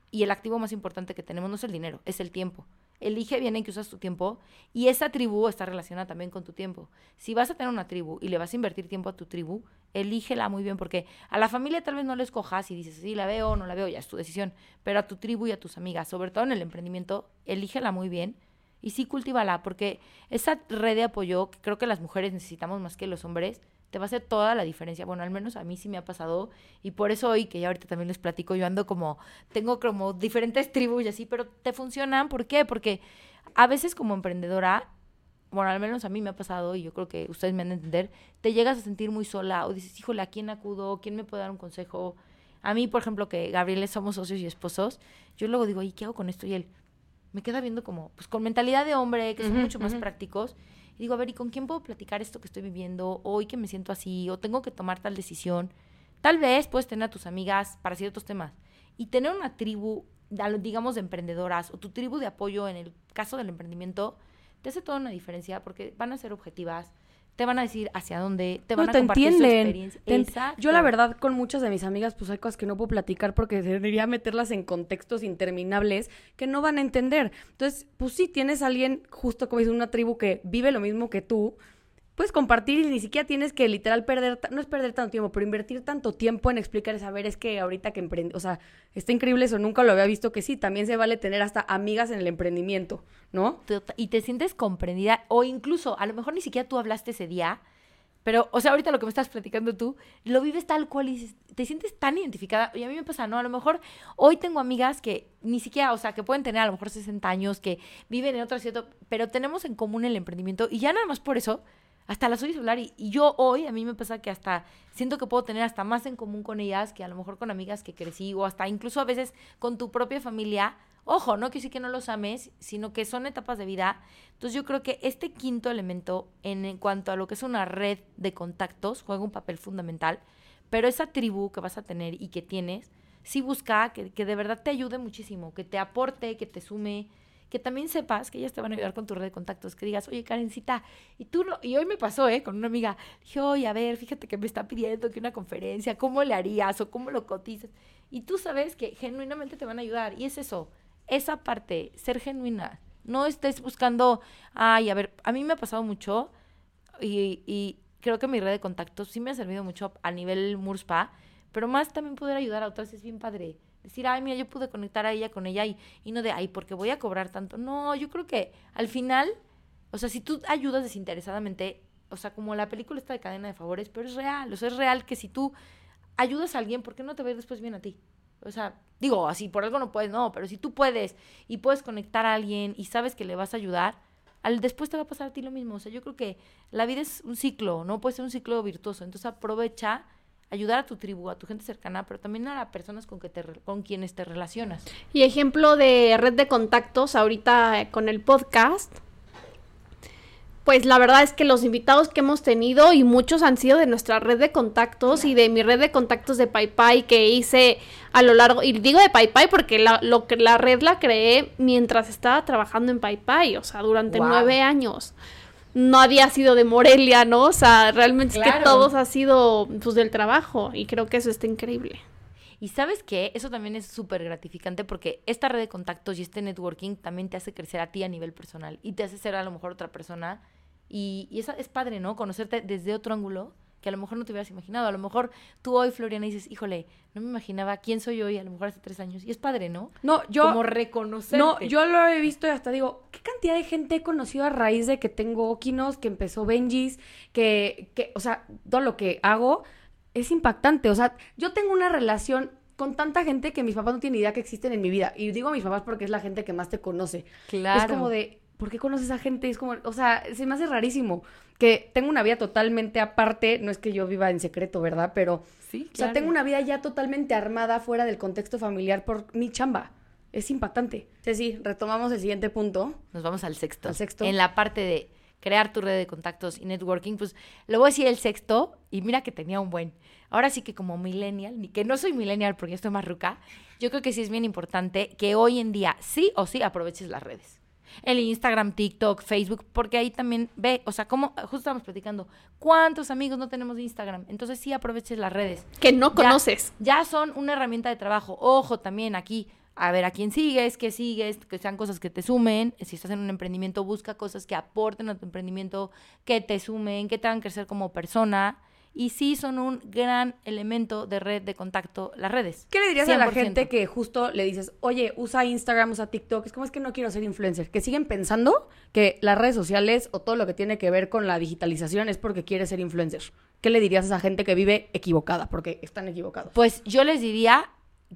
y el activo más importante que tenemos no es el dinero, es el tiempo. Elige bien en que usas tu tiempo y esa tribu está relacionada también con tu tiempo. Si vas a tener una tribu y le vas a invertir tiempo a tu tribu, elígela muy bien porque a la familia tal vez no le escojas y dices, sí, la veo no la veo, ya es tu decisión, pero a tu tribu y a tus amigas, sobre todo en el emprendimiento, elígela muy bien y sí cultívala porque esa red de apoyo que creo que las mujeres necesitamos más que los hombres, te va a hacer toda la diferencia. Bueno, al menos a mí sí me ha pasado y por eso hoy, que ya ahorita también les platico, yo ando como, tengo como diferentes tribus y así, pero te funcionan. ¿Por qué? Porque a veces como emprendedora, bueno, al menos a mí me ha pasado y yo creo que ustedes me han de entender, te llegas a sentir muy sola o dices, híjole, ¿a quién acudo? ¿Quién me puede dar un consejo? A mí, por ejemplo, que Gabriel somos socios y esposos, yo luego digo, ¿y qué hago con esto? Y él me queda viendo como, pues con mentalidad de hombre, que son mucho más prácticos. Digo, a ver, ¿y con quién puedo platicar esto que estoy viviendo? Hoy que me siento así, o tengo que tomar tal decisión. Tal vez puedes tener a tus amigas para ciertos temas. Y tener una tribu, digamos, de emprendedoras, o tu tribu de apoyo en el caso del emprendimiento, te hace toda una diferencia porque van a ser objetivas, te van a decir hacia dónde, te van a compartir entienden. su experiencia. Yo la verdad con muchas de mis amigas pues hay cosas que no puedo platicar porque debería meterlas en contextos interminables que no van a entender. Entonces, pues sí, tienes a alguien justo como dice una tribu que vive lo mismo que tú, puedes compartir y ni siquiera tienes que literal perder, no es perder tanto tiempo, pero invertir tanto tiempo en explicar y saber es que ahorita que emprende, o sea, está increíble eso, nunca lo había visto que sí, también se vale tener hasta amigas en el emprendimiento, ¿no? Y te sientes comprendida o incluso, a lo mejor ni siquiera tú hablaste ese día, pero, o sea, ahorita lo que me estás platicando tú, lo vives tal cual y te sientes tan identificada. Y a mí me pasa, ¿no? A lo mejor hoy tengo amigas que ni siquiera, o sea, que pueden tener a lo mejor 60 años, que viven en otro cierto, pero tenemos en común el emprendimiento y ya nada más por eso hasta las oyes hablar y, yo hoy a mí me pasa que hasta siento que puedo tener hasta más en común con ellas que a lo mejor con amigas que crecí o hasta incluso a veces con tu propia familia. Ojo, no que sí que no los ames, sino que son etapas de vida. Entonces yo creo que este quinto elemento en, cuanto a lo que es una red de contactos juega un papel fundamental, pero esa tribu que vas a tener y que tienes, sí busca que, que de verdad te ayude muchísimo, que te aporte, que te sume, que también sepas que ellas te van a ayudar con tu red de contactos, que digas, oye, Karencita, y tú no, y hoy me pasó, ¿eh? Con una amiga, dije, oye, a ver, fíjate que me está pidiendo que una conferencia, ¿cómo le harías o cómo lo cotizas? Y tú sabes que genuinamente te van a ayudar, y es eso, esa parte, ser genuina, no estés buscando, ay, a ver, a mí me ha pasado mucho, y, y creo que mi red de contactos sí me ha servido mucho a nivel MURSPA, pero más también poder ayudar a otras es bien padre decir, ay, mira, yo pude conectar a ella con ella y, y no de, ay, porque voy a cobrar tanto. No, yo creo que al final, o sea, si tú ayudas desinteresadamente, o sea, como la película está de cadena de favores, pero es real, o sea, es real que si tú ayudas a alguien, ¿por qué no te va después bien a ti? O sea, digo, así por algo no puedes, no, pero si tú puedes y puedes conectar a alguien y sabes que le vas a ayudar, al después te va a pasar a ti lo mismo. O sea, yo creo que la vida es un ciclo, no puede ser un ciclo virtuoso. Entonces aprovecha ayudar a tu tribu, a tu gente cercana, pero también a las personas con, que te, con quienes te relacionas. Y ejemplo de red de contactos, ahorita eh, con el podcast, pues la verdad es que los invitados que hemos tenido y muchos han sido de nuestra red de contactos y de mi red de contactos de PayPay que hice a lo largo, y digo de PayPay porque la, lo, la red la creé mientras estaba trabajando en PayPay, o sea, durante nueve años nadie ha sido de Morelia, ¿no? O sea, realmente es que todos ha sido pues del trabajo y creo que eso está increíble. Y sabes qué, eso también es súper gratificante porque esta red de contactos y este networking también te hace crecer a ti a nivel personal y te hace ser a lo mejor otra persona. Y, y eso es padre, ¿no? Conocerte desde otro ángulo que a lo mejor no te hubieras imaginado. A lo mejor tú hoy, Floriana, dices, híjole, no me imaginaba quién soy hoy, a lo mejor hace tres años. Y es padre, ¿no? No, yo... Como reconocer. No, yo lo he visto y hasta digo, ¿qué cantidad de gente he conocido a raíz de que tengo Okinos, que empezó Benjis, que, que, o sea, todo lo que hago es impactante. O sea, yo tengo una relación con tanta gente que mis papás no tienen idea que existen en mi vida. Y digo a mis papás porque es la gente que más te conoce. Claro. Es como de, ¿por qué conoces a gente? Es como, o sea, se me hace rarísimo que tengo una vida totalmente aparte, no es que yo viva en secreto, ¿verdad? Pero, sí, o sea, tengo una vida ya totalmente armada fuera del contexto familiar por mi chamba. Es impactante. Sí, sí, retomamos el siguiente punto. Nos vamos al sexto. Al sexto. En la parte de crear tu red de contactos y networking, pues le voy a decir el sexto y mira que tenía un buen. Ahora sí que como millennial, ni que no soy millennial porque estoy más ruca, yo creo que sí es bien importante que hoy en día sí o sí aproveches las redes el Instagram, TikTok, Facebook, porque ahí también ve, o sea, como justo estamos platicando, ¿cuántos amigos no tenemos de Instagram? Entonces sí aproveches las redes. Que no conoces. Ya, son una herramienta de trabajo. Ojo también aquí, a ver a quién sigues, qué sigues, que sean cosas que te sumen. Si estás en un emprendimiento, busca cosas que aporten a tu emprendimiento, que te sumen, que te hagan crecer como persona. Y sí son un gran elemento de red de contacto, las redes. ¿Qué le dirías a la gente que justo le dices, oye, usa Instagram, usa TikTok? Es como es que no quiero ser influencer. Que siguen pensando que las redes sociales o todo lo que tiene que ver con la digitalización es porque quiere ser influencer. ¿Qué le dirías a esa gente que vive equivocada? Porque están equivocados. Pues yo les diría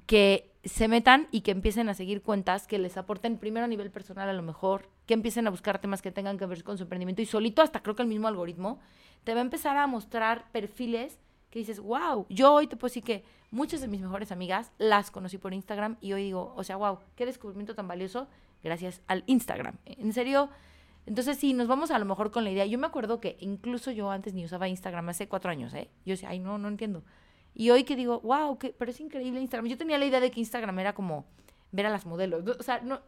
que se metan y que empiecen a seguir cuentas que les aporten primero a nivel personal a lo mejor, que empiecen a buscar temas que tengan que ver con su emprendimiento y solito hasta creo que el mismo algoritmo te va a empezar a mostrar perfiles que dices, wow, yo hoy te puedo decir que muchas de mis mejores amigas las conocí por Instagram y hoy digo, o sea, wow, qué descubrimiento tan valioso gracias al Instagram. En serio, entonces sí, nos vamos a lo mejor con la idea. Yo me acuerdo que incluso yo antes ni usaba Instagram hace cuatro años, ¿eh? Yo decía, ay, no, no entiendo. Y hoy que digo, wow, que, pero es increíble Instagram. Yo tenía la idea de que Instagram era como ver a las modelos. O sea, no.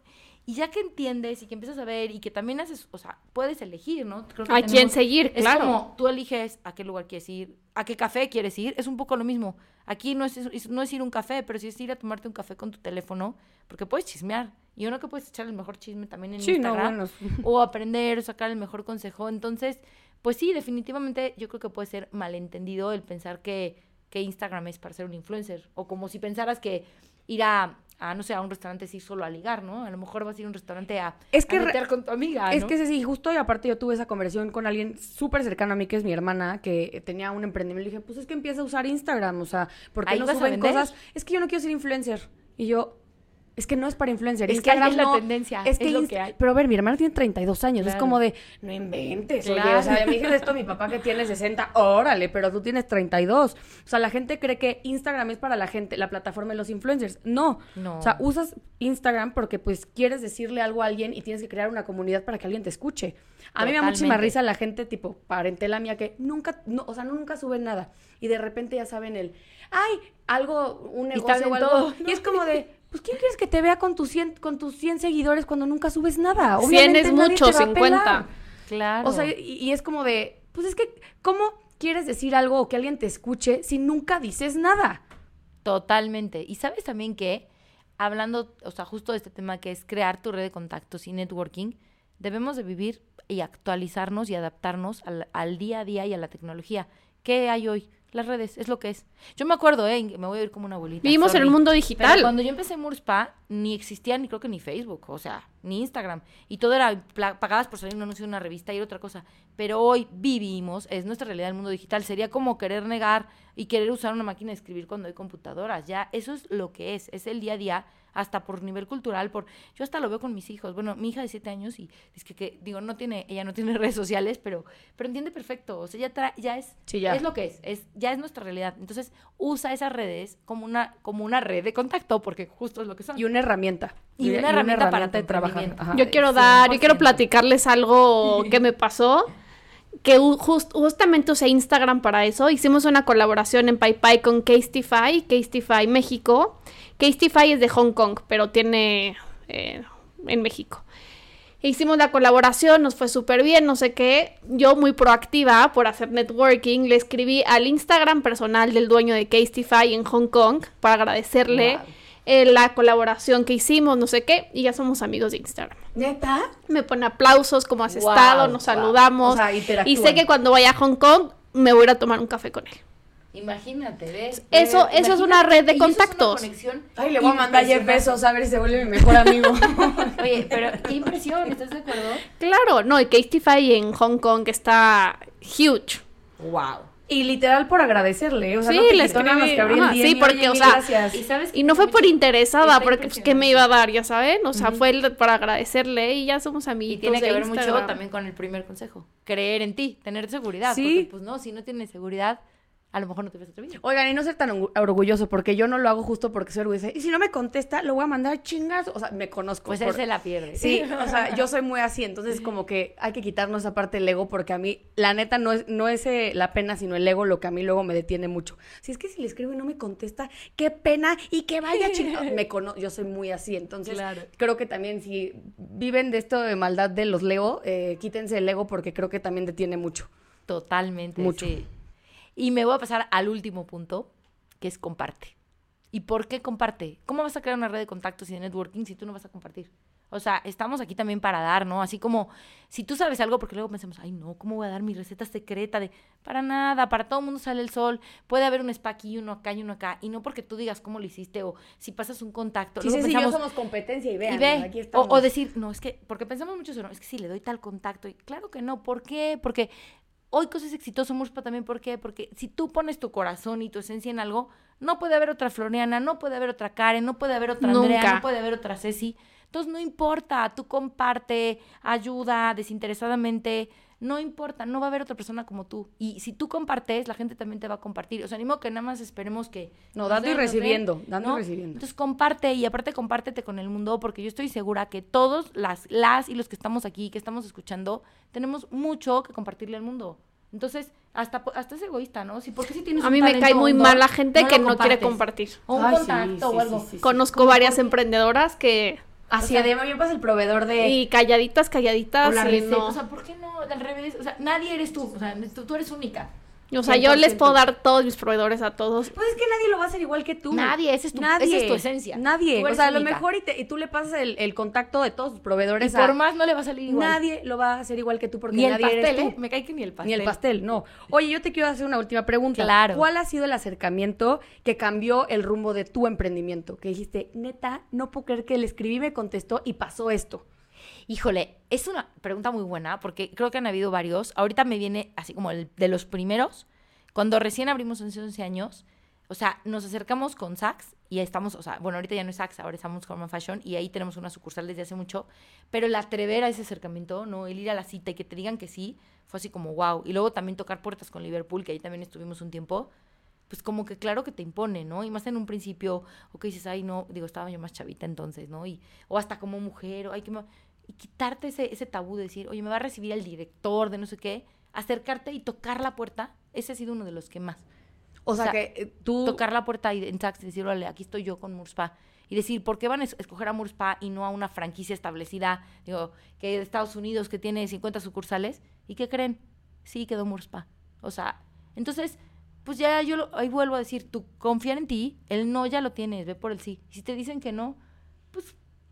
Y ya que entiendes y que empiezas a ver y que también haces, o sea, puedes elegir, ¿no? Creo Hay quien seguir, es claro. como tú eliges a qué lugar quieres ir, a qué café quieres ir, es un poco lo mismo. Aquí no es, no es ir a un café, pero sí es ir a tomarte un café con tu teléfono, porque puedes chismear. Y uno que puedes echar el mejor chisme también en Instagram. O aprender, o sacar el mejor consejo. Entonces, pues sí, definitivamente yo creo que puede ser malentendido el pensar que que Instagram es para ser un influencer. O como si pensaras que ir a, no sé, a un restaurante es ir solo a ligar, ¿no? A lo mejor vas a ir a un restaurante a, es que meter con tu amiga, Es que sí, justo y aparte yo tuve esa conversación con alguien súper cercano a mí, que es mi hermana, que tenía un emprendimiento. Le dije, pues es que empieza a usar Instagram, o sea, porque no suben cosas? Es que yo no quiero ser influencer. Y yo, es que no es para influencer. Es Instagram que es la tendencia. Es, que lo que hay. Pero a ver, mi hermano tiene 32 años. Es como de, no inventes. Oye, o sea, me dices esto mi papá que tiene 60. Órale, pero tú tienes 32. O sea, la gente cree que Instagram es para la gente, la plataforma de los influencers. No. No. O sea, usas Instagram porque pues quieres decirle algo a alguien y tienes que crear una comunidad para que alguien te escuche. A mí me da muchísima risa la gente tipo parentela mía que nunca, no, o sea, nunca suben nada. Y de repente ya saben el, ay, algo, un negocio o algo. Y es como de pues ¿quién quieres que te vea con tus 100, con tus 100 seguidores cuando nunca subes nada? Obviamente 100 es mucho, 50. Claro. O sea, y, es como de, pues es que, ¿cómo quieres decir algo o que alguien te escuche si nunca dices nada? Totalmente. Y sabes también que, hablando, o sea, justo de este tema que es crear tu red de contactos y networking, debemos de vivir y actualizarnos y adaptarnos al, al día a día y a la tecnología. ¿Qué hay hoy? Las redes, es lo que es. Yo me acuerdo, ¿eh? Me voy a ir como una abuelita. Vivimos en el mundo digital. cuando yo empecé Murspa, ni existía ni creo que ni Facebook, o sea, ni Instagram. Y todo era pagadas por salir un anuncio de una revista y otra cosa. Pero hoy vivimos, es nuestra realidad el mundo digital. Sería como querer negar y querer usar una máquina de escribir cuando hay computadoras. Ya, eso es lo que es, es el día a día hasta por nivel cultural, por yo hasta lo veo con mis hijos. Bueno, mi hija de siete años y es que, digo, no tiene, ella no tiene redes sociales, pero, pero entiende perfecto. O sea, ya, ya es, ya. es lo que es, es, ya es nuestra realidad. Entonces, usa esas redes como una, como una red de contacto, porque justo es lo que son. Y una herramienta. Y, una, herramienta para trabajar. Yo quiero dar, yo quiero platicarles algo que me pasó que justamente usé Instagram para eso. Hicimos una colaboración en PayPay con Castify, Castify México. Castify es de Hong Kong, pero tiene eh, en México. Hicimos la colaboración, nos fue súper bien, no sé qué. Yo muy proactiva por hacer networking, le escribí al Instagram personal del dueño de Castify en Hong Kong para agradecerle eh, la colaboración que hicimos, no sé qué, y ya somos amigos de Instagram. ¿Neta? Me pone aplausos, como has estado, nos saludamos. y sé que cuando vaya a Hong Kong me voy a ir a tomar un café con él. Imagínate, ¿ves? Eso, eso es una red de contactos. Ay, le voy a mandar 10 pesos a ver si se vuelve mi mejor amigo. Oye, pero qué impresión, ¿estás de acuerdo? Claro, no, y Castify en Hong Kong está huge. Wow. Y literal por agradecerle, o sea, sí, no les escribí, sí, porque, o sea, y, no fue por interesada, porque pues, ¿qué me iba a dar, ya saben? O sea, fue para agradecerle y ya somos amigos. Y tiene que ver mucho también con el primer consejo, creer en ti, tener seguridad, sí. porque pues no, si no tienes seguridad, a lo mejor no te ves atrevido. Oigan, y no ser tan orgulloso, porque yo no lo hago justo porque soy orgullosa. Y si no me contesta, lo voy a mandar chingas. O sea, me conozco. Pues él se la pierde. Sí, o sea, yo soy muy así. Entonces, como que hay que quitarnos esa parte del ego, porque a mí, la neta, no es, no es eh, la pena, sino el ego lo que a mí luego me detiene mucho. Si es que si le escribo y no me contesta, qué pena y que vaya chingados. Me yo soy muy así. Entonces, creo que también si viven de esto de maldad de los leo, eh, quítense el ego porque creo que también detiene mucho. Totalmente. Mucho. Y me voy a pasar al último punto, que es comparte. ¿Y por qué comparte? ¿Cómo vas a crear una red de contactos y de networking si tú no vas a compartir? O sea, estamos aquí también para dar, ¿no? Así como, si tú sabes algo, porque luego pensamos, ay, no, ¿cómo voy a dar mi receta secreta de, para nada, para todo el mundo sale el sol, puede haber un spa aquí, uno acá y uno acá, y no porque tú digas cómo lo hiciste o si pasas un contacto. Sí, sí, sí, yo somos competencia y vean, aquí estamos. O, decir, no, es que, porque pensamos mucho eso, no, es que si le doy tal contacto, y claro que no, ¿por qué? Porque hoy cosas exitosas, Murspa también, ¿por qué? Porque si tú pones tu corazón y tu esencia en algo, no puede haber otra Floriana, no puede haber otra Karen, no puede haber otra Andrea, no puede haber otra Ceci. Entonces no importa, tú comparte, ayuda desinteresadamente, no importa, no va a haber otra persona como tú. Y si tú compartes, la gente también te va a compartir. O sea, animo que nada más esperemos que... No, dando y recibiendo, dando y recibiendo. Entonces comparte y aparte compártete con el mundo porque yo estoy segura que todos las, las y los que estamos aquí, que estamos escuchando, tenemos mucho que compartirle al mundo. Entonces, hasta, hasta es egoísta, ¿no? Si, porque si tienes a mí me cae muy mal la gente que no quiere compartir. O un contacto o algo. Conozco varias emprendedoras que Así, además, bien pasa el proveedor de... Y calladitas, calladitas. O la o sea, ¿por qué no? Al revés, o sea, nadie eres tú, o sea, tú eres única. O sea, yo les puedo dar todos mis proveedores a todos. Pues es que nadie lo va a hacer igual que tú. Nadie, esa es tu, nadie, es tu esencia. Nadie. O sea, a lo mejor y, y, tú le pasas el, el, contacto de todos tus proveedores. Y por más no le va a salir igual. Nadie lo va a hacer igual que tú porque ni el pastel, eres ¿eh? Me cae que ni el pastel. Ni el pastel, no. Oye, yo te quiero hacer una última pregunta. Claro. ¿Cuál ha sido el acercamiento que cambió el rumbo de tu emprendimiento? Que dijiste, neta, no puedo creer que le escribí, me contestó y pasó esto. Híjole, es una pregunta muy buena porque creo que han habido varios. Ahorita me viene así como el de los primeros cuando recién abrimos hace 11 años, o sea, nos acercamos con Saks y estamos, o sea, bueno, ahorita ya no es Saks, ahora estamos con Fashion y ahí tenemos una sucursal desde hace mucho, pero el atrever a ese acercamiento, ¿no? El ir a la cita y que te digan que sí, fue así como wow. Y luego también tocar puertas con Liverpool, que ahí también estuvimos un tiempo, pues como que claro que te impone, ¿no? Y más en un principio, o que dices, ay, no, digo, estaba yo más chavita entonces, ¿no? Y, o hasta como mujer, o hay que... Y quitarte ese, ese tabú de decir, oye, me va a recibir el director de no sé qué, acercarte y tocar la puerta, ese ha sido uno de los que más. O, sea, que eh, tú... Tocar la puerta y en y decir, aquí estoy yo con Murspa. Y decir, ¿por qué van a escoger a Murspa y no a una franquicia establecida, digo, que de Estados Unidos que tiene 50 sucursales? ¿Y qué creen? Sí, quedó Murspa. O sea, entonces, pues ya yo ahí vuelvo a decir, tú confiar en ti, el no ya lo tienes, ve por el sí. Y si te dicen que no,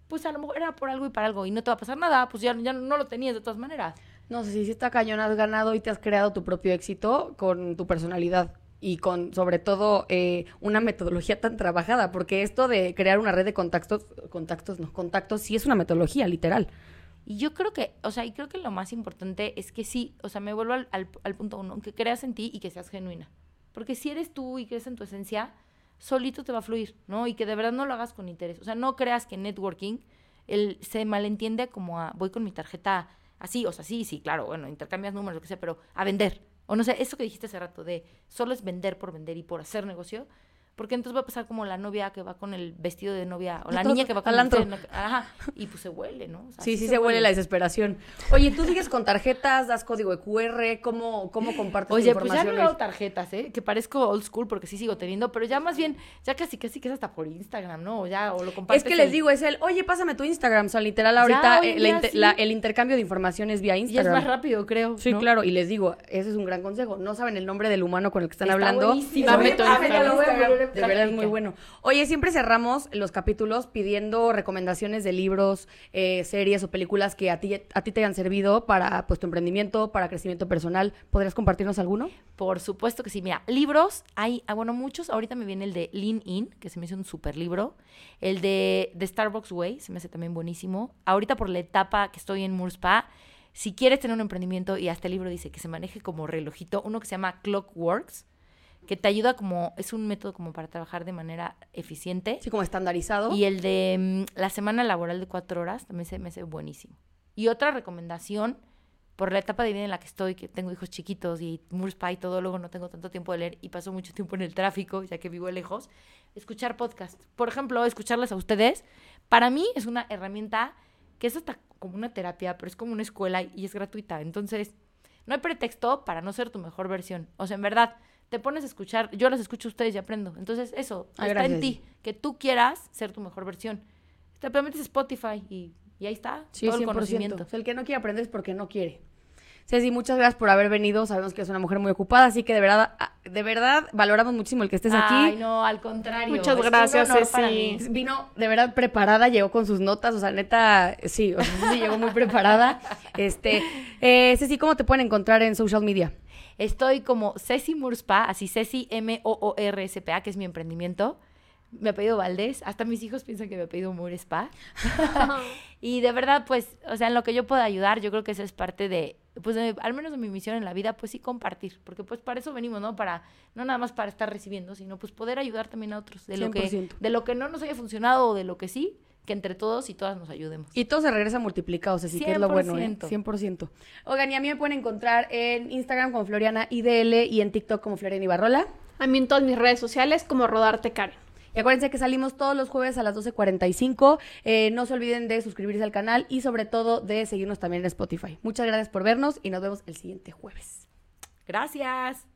pues, a lo mejor era por algo y para algo y no te va a pasar nada, pues ya, ya no lo tenías de todas maneras. No sé si está cañón, has ganado y te has creado tu propio éxito con tu personalidad y con sobre todo eh, una metodología tan trabajada, porque esto de crear una red de contactos, contactos, no, contactos, sí es una metodología, literal. Y yo creo que, o sea, y creo que lo más importante es que sí, o sea, me vuelvo al, al, punto uno, que creas en ti y que seas genuina. Porque si eres tú y crees en tu esencia, solito te va a fluir, ¿no? Y que de verdad no lo hagas con interés. O sea, no creas que networking el, se malentiende como a voy con mi tarjeta así, o sea, sí, sí, claro, bueno, intercambias números, lo que sea, pero a vender. O no sé, eso que dijiste hace rato de solo es vender por vender y por hacer negocio, porque entonces va a pasar como la novia que va con el vestido de novia, o la niña que va con el vestido de Ajá, y pues se huele, ¿no? sí, sí, se, huele. la desesperación. Oye, ¿tú sigues con tarjetas, das código de QR? ¿Cómo, cómo compartes Oye, información? pues ya no he dado tarjetas, ¿eh? Que parezco old school porque sí sigo teniendo, pero ya más bien, ya casi casi que es hasta por Instagram, ¿no? O ya, o lo compartes. Es que les digo, es el, oye, pásame tu Instagram. O sea, literal, ahorita eh, el intercambio de información es vía Instagram. Y es más rápido, creo. Sí, claro. Y les digo, ese es un gran consejo. No saben el nombre del humano con el que están hablando. Dame tu De verdad es muy bueno. Oye, siempre cerramos los capítulos pidiendo recomendaciones de libros, eh, series o películas que a ti, a ti te hayan servido para pues, tu emprendimiento, para crecimiento personal. ¿Podrías compartirnos alguno? Por supuesto que sí. Mira, libros, hay, ah, bueno, muchos. Ahorita me viene el de Lean In, que se me hizo un super libro. El de The Starbucks Way, se me hace también buenísimo. Ahorita por la etapa que estoy en Murspa, si quieres tener un emprendimiento, y hasta el libro dice que se maneje como relojito, uno que se llama Clockworks que te ayuda como, es un método como para trabajar de manera eficiente. Sí, como estandarizado. Y el de mm, la semana laboral de cuatro horas también se me hace buenísimo. Y otra recomendación, por la etapa de vida en la que estoy, que tengo hijos chiquitos y Murspa y todo, luego no tengo tanto tiempo de leer y paso mucho tiempo en el tráfico, ya que vivo lejos, escuchar podcast. Por ejemplo, escucharlas a ustedes, para mí es una herramienta que es hasta como una terapia, pero es como una escuela y es gratuita. Entonces, no hay pretexto para no ser tu mejor versión. O sea, en verdad, te pones a escuchar, yo las escucho a ustedes y aprendo. Entonces, eso, está en ti, que tú quieras ser tu mejor versión. Te metes Spotify y, y ahí está, todo el conocimiento. el que no quiere aprender es porque no quiere. Ceci, muchas gracias por haber venido. Sabemos que es una mujer muy ocupada, así que de verdad, ah, de verdad valoramos muchísimo el que estés aquí. Ay, no, al contrario. Muchas gracias, Ceci. Vino de verdad preparada, llegó con sus notas, o sea, neta, sí, o sea, sí llegó muy preparada. Este, eh, Ceci, ¿cómo te pueden encontrar en social media? Estoy como Ceci Murspa, así Ceci M-O-O-R-S-P-A, que es mi emprendimiento me pedido Valdés, hasta mis hijos piensan que me pedido Mur Spa. y de verdad, pues, o sea, en lo que yo pueda ayudar, yo creo que esa es parte de, pues, al menos de mi misión en la vida, pues sí compartir, porque pues para eso venimos, ¿no? Para, no nada más para estar recibiendo, sino pues poder ayudar también a otros, de lo que, de lo que no nos haya funcionado o de lo que sí, que entre todos y todas nos ayudemos. Y todo se regresa multiplicado, o sea, sí que es lo bueno, ¿eh? 100%. Oigan, y a mí me pueden encontrar en Instagram como Floriana IDL y en TikTok como Floriana Ibarrola. A mí en todas mis redes sociales como Rodarte Karen. Y acuérdense que salimos todos los jueves a las 12.45. Eh, no se olviden de suscribirse al canal y sobre todo de seguirnos también en Spotify. Muchas gracias por vernos y nos vemos el siguiente jueves. Gracias.